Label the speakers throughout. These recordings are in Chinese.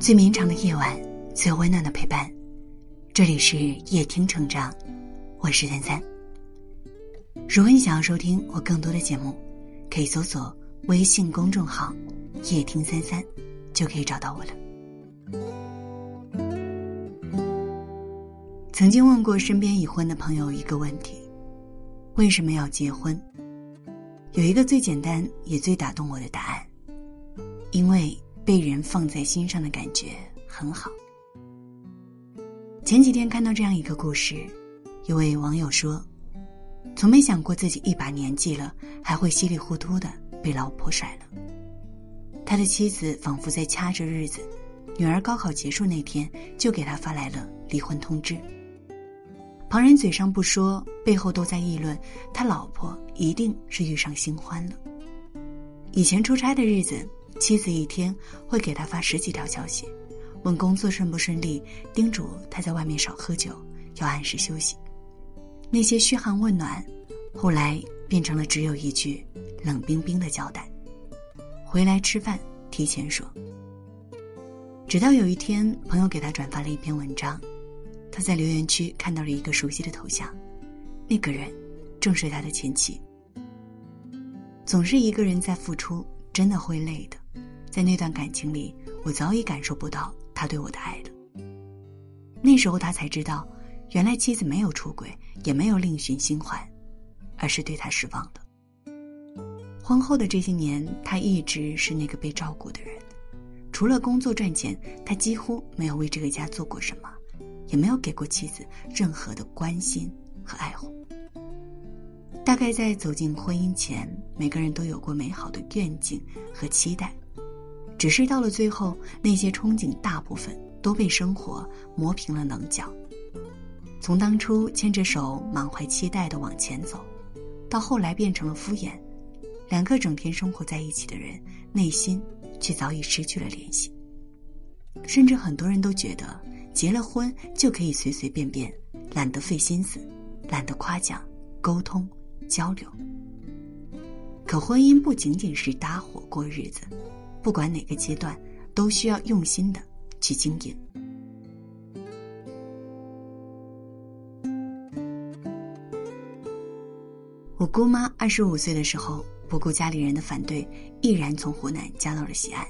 Speaker 1: 最绵长的夜晚，最温暖的陪伴。这里是夜听成长，我是三三。如果你想要收听我更多的节目，可以搜索微信公众号“夜听三三”，就可以找到我了。曾经问过身边已婚的朋友一个问题：为什么要结婚？有一个最简单也最打动我的答案，因为。被人放在心上的感觉很好。前几天看到这样一个故事，一位网友说：“从没想过自己一把年纪了，还会稀里糊涂的被老婆甩了。”他的妻子仿佛在掐着日子，女儿高考结束那天就给他发来了离婚通知。旁人嘴上不说，背后都在议论他老婆一定是遇上新欢了。以前出差的日子。妻子一天会给他发十几条消息，问工作顺不顺利，叮嘱他在外面少喝酒，要按时休息。那些嘘寒问暖，后来变成了只有一句冷冰冰的交代：“回来吃饭，提前说。”直到有一天，朋友给他转发了一篇文章，他在留言区看到了一个熟悉的头像，那个人正是他的前妻。总是一个人在付出，真的会累的。在那段感情里，我早已感受不到他对我的爱了。那时候他才知道，原来妻子没有出轨，也没有另寻新欢，而是对他失望的。婚后的这些年，他一直是那个被照顾的人，除了工作赚钱，他几乎没有为这个家做过什么，也没有给过妻子任何的关心和爱护。大概在走进婚姻前，每个人都有过美好的愿景和期待。只是到了最后，那些憧憬大部分都被生活磨平了棱角。从当初牵着手满怀期待的往前走，到后来变成了敷衍，两个整天生活在一起的人，内心却早已失去了联系。甚至很多人都觉得结了婚就可以随随便便，懒得费心思，懒得夸奖、沟通、交流。可婚姻不仅仅是搭伙过日子。不管哪个阶段，都需要用心的去经营。我姑妈二十五岁的时候，不顾家里人的反对，毅然从湖南嫁到了西安。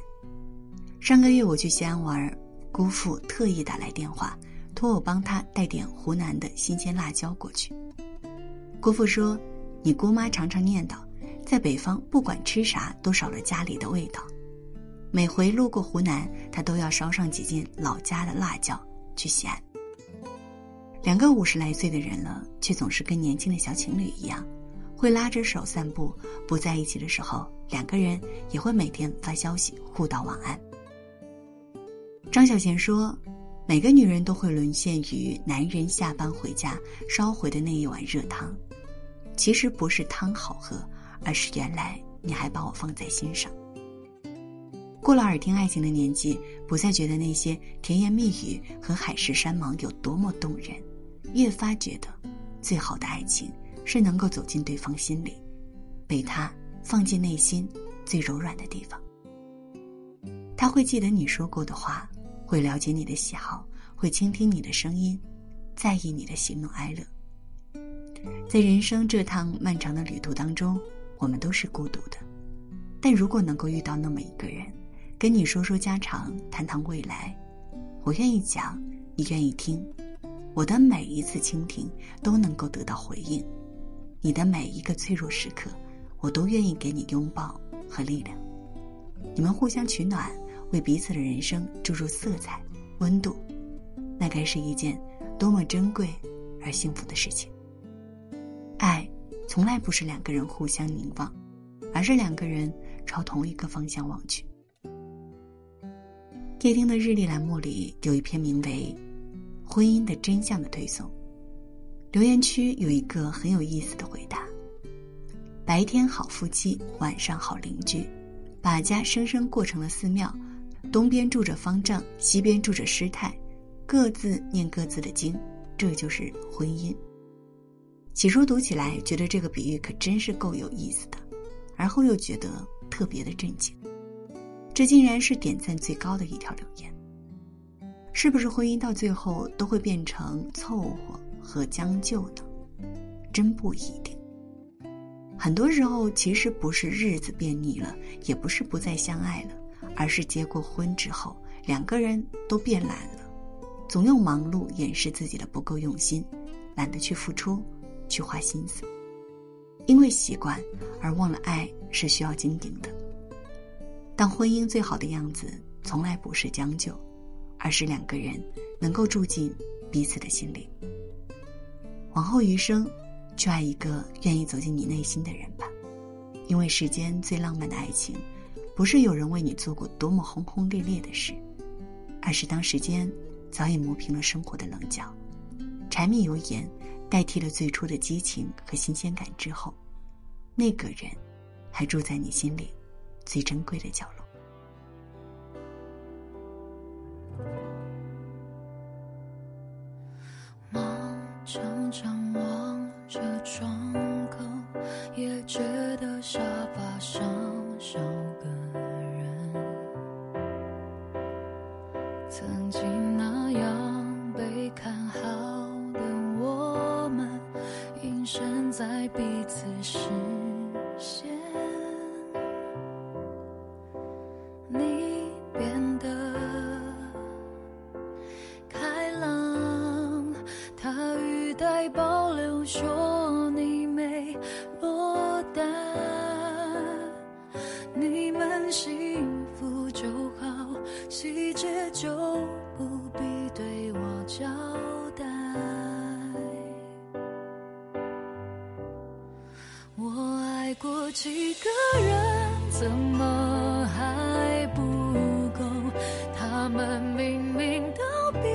Speaker 1: 上个月我去西安玩，姑父特意打来电话，托我帮他带点湖南的新鲜辣椒过去。姑父说：“你姑妈常常念叨，在北方不管吃啥都少了家里的味道。”每回路过湖南，他都要捎上几件老家的辣椒去西安。两个五十来岁的人了，却总是跟年轻的小情侣一样，会拉着手散步。不在一起的时候，两个人也会每天发消息互道晚安。张小娴说：“每个女人都会沦陷于男人下班回家烧回的那一碗热汤，其实不是汤好喝，而是原来你还把我放在心上。”过了耳听爱情的年纪，不再觉得那些甜言蜜语和海誓山盟有多么动人，越发觉得，最好的爱情是能够走进对方心里，被他放进内心最柔软的地方。他会记得你说过的话，会了解你的喜好，会倾听你的声音，在意你的喜怒哀乐。在人生这趟漫长的旅途当中，我们都是孤独的，但如果能够遇到那么一个人。跟你说说家常，谈谈未来，我愿意讲，你愿意听，我的每一次倾听都能够得到回应，你的每一个脆弱时刻，我都愿意给你拥抱和力量。你们互相取暖，为彼此的人生注入色彩、温度，那该是一件多么珍贵而幸福的事情。爱，从来不是两个人互相凝望，而是两个人朝同一个方向望去。夜听的日历栏目里有一篇名为《婚姻的真相》的推送，留言区有一个很有意思的回答：白天好夫妻，晚上好邻居，把家生生过成了寺庙，东边住着方丈，西边住着师太，各自念各自的经，这就是婚姻。起初读起来觉得这个比喻可真是够有意思的，而后又觉得特别的震惊。这竟然是点赞最高的一条留言。是不是婚姻到最后都会变成凑合和将就呢？真不一定。很多时候，其实不是日子变腻了，也不是不再相爱了，而是结过婚之后，两个人都变懒了，总用忙碌掩饰自己的不够用心，懒得去付出，去花心思。因为习惯而忘了爱是需要经营的。但婚姻最好的样子，从来不是将就，而是两个人能够住进彼此的心里。往后余生。去爱一个愿意走进你内心的人吧，因为世间最浪漫的爱情，不是有人为你做过多么轰轰烈烈的事，而是当时间早已磨平了生活的棱角，柴米油盐代替了最初的激情和新鲜感之后，那个人还住在你心里最珍贵的角落。
Speaker 2: 几个人，怎么还不够？他们明明都比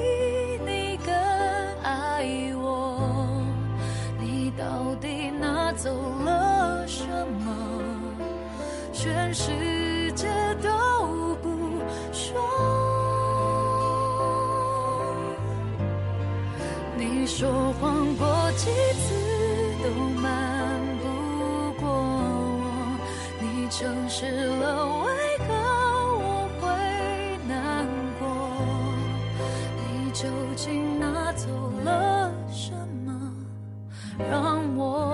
Speaker 2: 你更爱我，你到底拿走了什么？全世界都不说。你说谎过几次都瞒，诚实了，为何我会难过？你究竟拿走了什么，让我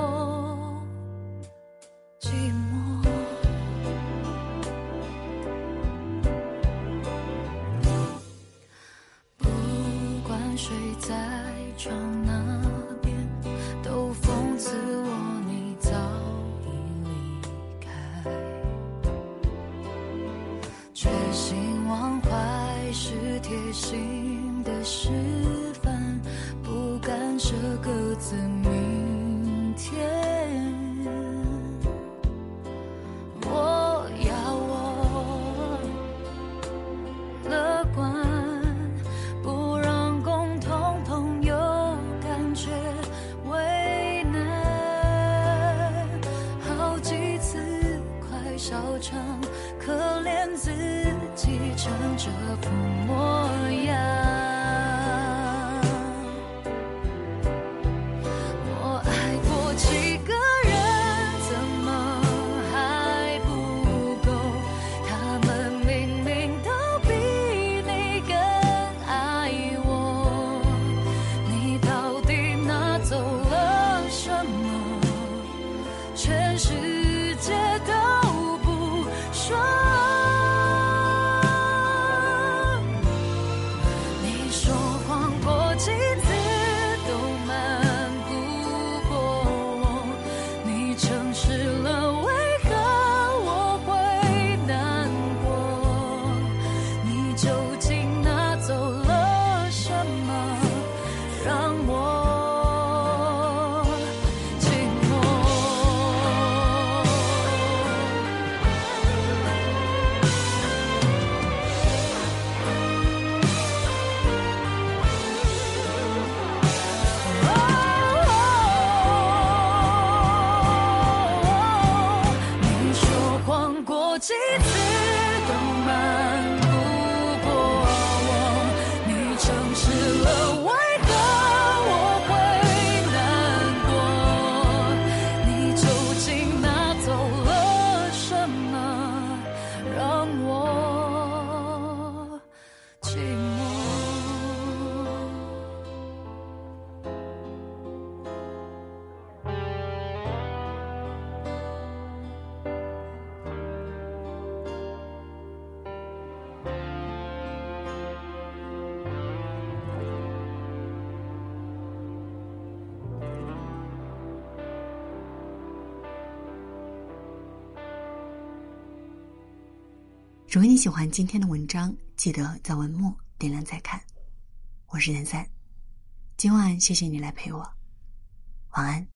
Speaker 2: 心忘怀是贴心的示范，不敢舍各自
Speaker 1: 如果你喜欢今天的文章，记得在文末点亮再看。我是南三，今晚谢谢你来陪我，晚安。